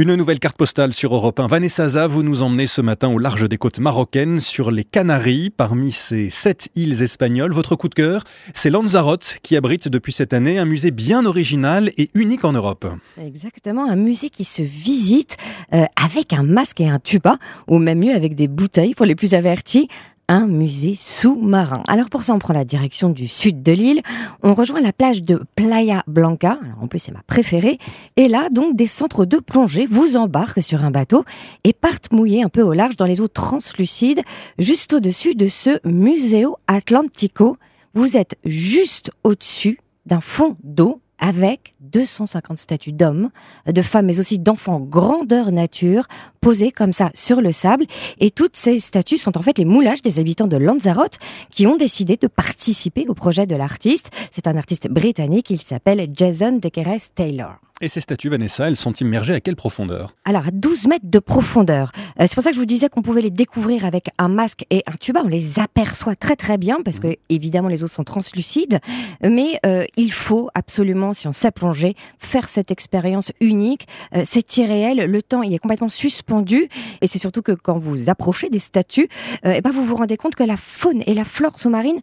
Une nouvelle carte postale sur Europe 1. Vanessa vous nous emmenez ce matin au large des côtes marocaines sur les Canaries. Parmi ces sept îles espagnoles, votre coup de cœur, c'est Lanzarote qui abrite depuis cette année un musée bien original et unique en Europe. Exactement, un musée qui se visite euh, avec un masque et un tuba, ou même mieux avec des bouteilles pour les plus avertis un musée sous-marin. Alors pour ça, on prend la direction du sud de l'île. On rejoint la plage de Playa Blanca. En plus, c'est ma préférée. Et là, donc, des centres de plongée vous embarquent sur un bateau et partent mouiller un peu au large dans les eaux translucides, juste au-dessus de ce Museo Atlantico. Vous êtes juste au-dessus d'un fond d'eau avec 250 statues d'hommes, de femmes, mais aussi d'enfants grandeur nature, posées comme ça sur le sable. Et toutes ces statues sont en fait les moulages des habitants de Lanzarote qui ont décidé de participer au projet de l'artiste. C'est un artiste britannique, il s'appelle Jason Dequeres Taylor. Et ces statues, Vanessa, elles sont immergées à quelle profondeur? Alors, à 12 mètres de profondeur. Euh, c'est pour ça que je vous disais qu'on pouvait les découvrir avec un masque et un tuba. On les aperçoit très très bien parce que, évidemment, les eaux sont translucides. Mais euh, il faut absolument, si on sait plonger, faire cette expérience unique. Euh, c'est irréel. Le temps, il est complètement suspendu. Et c'est surtout que quand vous approchez des statues, euh, eh ben vous vous rendez compte que la faune et la flore sous-marine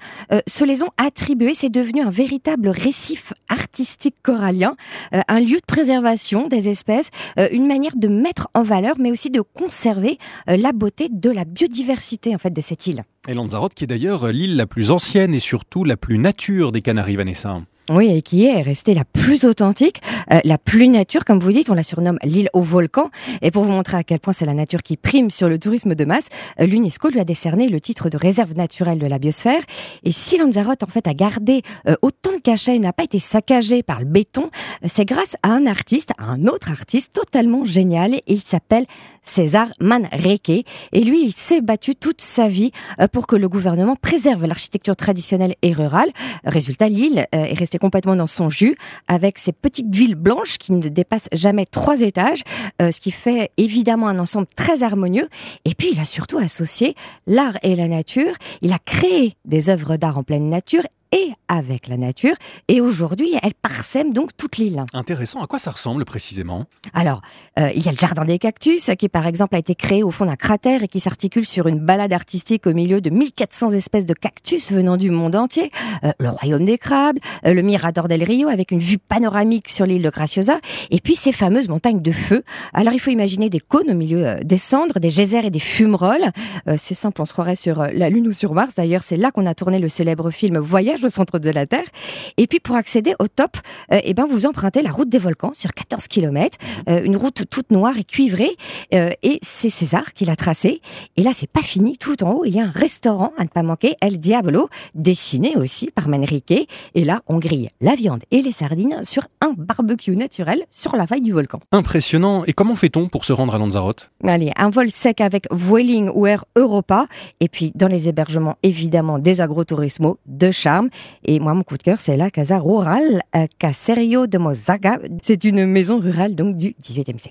se les ont attribuées. C'est devenu un véritable récif artistique corallien, un lieu préservation des espèces, euh, une manière de mettre en valeur, mais aussi de conserver euh, la beauté de la biodiversité en fait de cette île. Et Lanzarote, qui est d'ailleurs l'île la plus ancienne et surtout la plus nature des Canaries, Vanessa. Oui, et qui est restée la plus authentique, euh, la plus nature, comme vous dites, on la surnomme l'île au volcan. Et pour vous montrer à quel point c'est la nature qui prime sur le tourisme de masse, euh, l'UNESCO lui a décerné le titre de réserve naturelle de la biosphère. Et si Lanzarote, en fait, a gardé euh, autant de cachets et n'a pas été saccagé par le béton, c'est grâce à un artiste, à un autre artiste totalement génial. Il s'appelle César Manrique. Et lui, il s'est battu toute sa vie pour que le gouvernement préserve l'architecture traditionnelle et rurale. Résultat, l'île est restée complètement dans son jus, avec ces petites villes blanches qui ne dépassent jamais trois étages, euh, ce qui fait évidemment un ensemble très harmonieux. Et puis, il a surtout associé l'art et la nature. Il a créé des œuvres d'art en pleine nature et avec la nature. Et aujourd'hui, elle parsème donc toute l'île. Intéressant. À quoi ça ressemble précisément? Alors, euh, il y a le jardin des cactus qui, par exemple, a été créé au fond d'un cratère et qui s'articule sur une balade artistique au milieu de 1400 espèces de cactus venant du monde entier. Euh, le royaume des crabes, euh, le Mirador del Rio avec une vue panoramique sur l'île de Graciosa, et puis ces fameuses montagnes de feu. Alors, il faut imaginer des cônes au milieu des cendres, des geysers et des fumerolles. c'est simple, on se croirait sur la Lune ou sur Mars. D'ailleurs, c'est là qu'on a tourné le célèbre film Voyage au centre de la Terre. Et puis pour accéder au top, euh, eh ben vous empruntez la route des volcans sur 14 km, euh, une route toute noire et cuivrée. Euh, et c'est César qui l'a tracée. Et là, c'est pas fini. Tout en haut, il y a un restaurant à ne pas manquer, El Diablo, dessiné aussi par Manrique. Et là, on grille la viande et les sardines sur un barbecue naturel sur la faille du volcan. Impressionnant. Et comment fait-on pour se rendre à Lanzarote? Allez, un vol sec avec Vueling ou Air Europa. Et puis, dans les hébergements, évidemment, des agrotourismos de charme. Et moi, mon coup de cœur, c'est la Casa Rural Caserio de Mozaga. C'est une maison rurale donc du XVIIIe siècle.